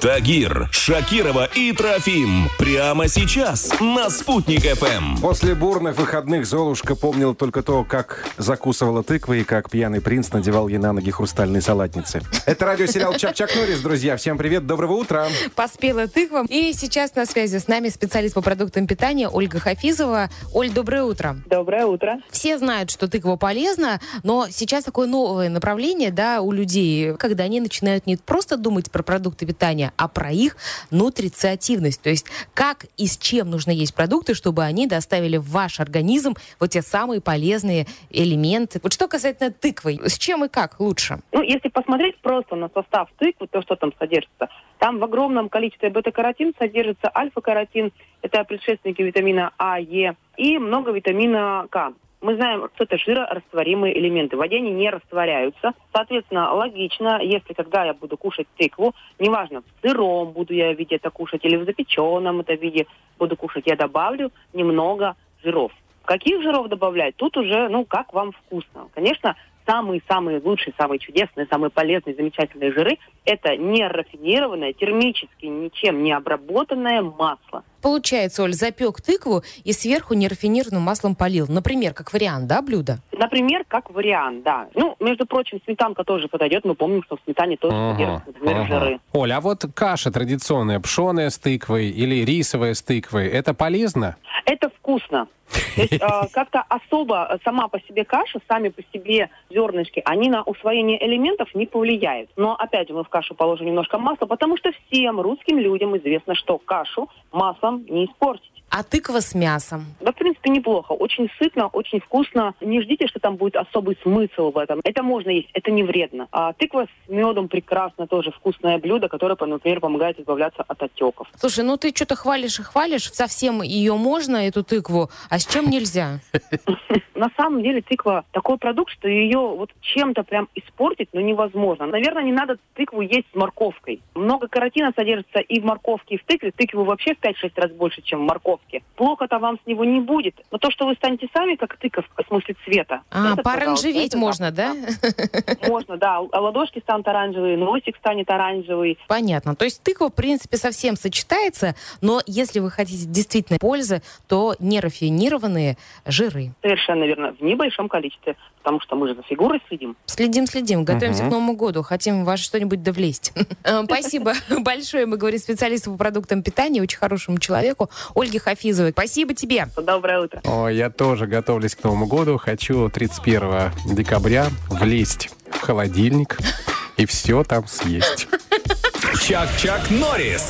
Тагир, Шакирова и Трофим. Прямо сейчас на «Спутник ФМ». После бурных выходных Золушка помнила только то, как закусывала тыквы и как пьяный принц надевал ей на ноги хрустальные салатницы. Это радиосериал «Чак-Чак Норрис», друзья. Всем привет, доброго утра. Поспела тыква. И сейчас на связи с нами специалист по продуктам питания Ольга Хафизова. Оль, доброе утро. Доброе утро. Все знают, что тыква полезна, но сейчас такое новое направление да, у людей, когда они начинают не просто думать про продукты питания, а про их нутрициативность. То есть как и с чем нужно есть продукты, чтобы они доставили в ваш организм вот те самые полезные элементы. Вот что касательно тыквы, с чем и как лучше? Ну, если посмотреть просто на состав тыквы, то, что там содержится, там в огромном количестве бета-каротин содержится альфа-каротин, это предшественники витамина А, Е, и много витамина К. Мы знаем, что это жирорастворимые элементы. В воде они не растворяются. Соответственно, логично, если когда я буду кушать тыкву, неважно, в сыром буду я в виде это кушать или в запеченном это виде буду кушать, я добавлю немного жиров. Каких жиров добавлять? Тут уже, ну, как вам вкусно. Конечно, самые-самые лучшие, самые чудесные, самые полезные, замечательные жиры – это не рафинированное, термически ничем не обработанное масло. Получается, Оль, запек тыкву и сверху нерафинированным маслом полил. Например, как вариант, да, блюда? Например, как вариант, да. Ну, между прочим, сметанка тоже подойдет. Мы помним, что в сметане тоже ага, содержатся, например, ага. жиры. Оля, а вот каша традиционная, пшеная с тыквой или рисовая с тыквой, это полезно? Это вкусно. То есть, э, как-то особо сама по себе каша, сами по себе зернышки, они на усвоение элементов не повлияют. Но опять мы в кашу положим немножко масла, потому что всем русским людям известно, что кашу маслом не испортить. А тыква с мясом? Да, в принципе, неплохо. Очень сытно, очень вкусно. Не ждите, что там будет особый смысл в этом. Это можно есть, это не вредно. А тыква с медом прекрасно, тоже вкусное блюдо, которое, например, помогает избавляться от отеков. Слушай, ну ты что-то хвалишь и хвалишь. Совсем ее можно, эту тыкву, а с чем нельзя? На самом деле тыква такой продукт, что ее вот чем-то прям испортить, ну, невозможно. Наверное, не надо тыкву есть с морковкой. Много каротина содержится и в морковке, и в тыкве. Тыквы вообще в 5-6 раз больше, чем в морковке упаковки. Плохо-то вам с него не будет. Но то, что вы станете сами, как тыков, в смысле цвета. А, это, пооранжеветь можно, да? Можно, да. А ладошки станут оранжевые, носик станет оранжевый. Понятно. То есть тыква, в принципе, совсем сочетается, но если вы хотите действительно пользы, то нерафинированные жиры. Совершенно верно. В небольшом количестве, потому что мы же за фигурой следим. Следим, следим. Готовимся к Новому году. Хотим вас что-нибудь довлезть. Э, спасибо большое. Мы говорим специалисту по продуктам питания, очень хорошему человеку, Ольге Хафизовой. Спасибо тебе. Доброе утро. О, я тоже готовлюсь к Новому году. Хочу 31 декабря влезть в холодильник и все там съесть. Чак-Чак Норрис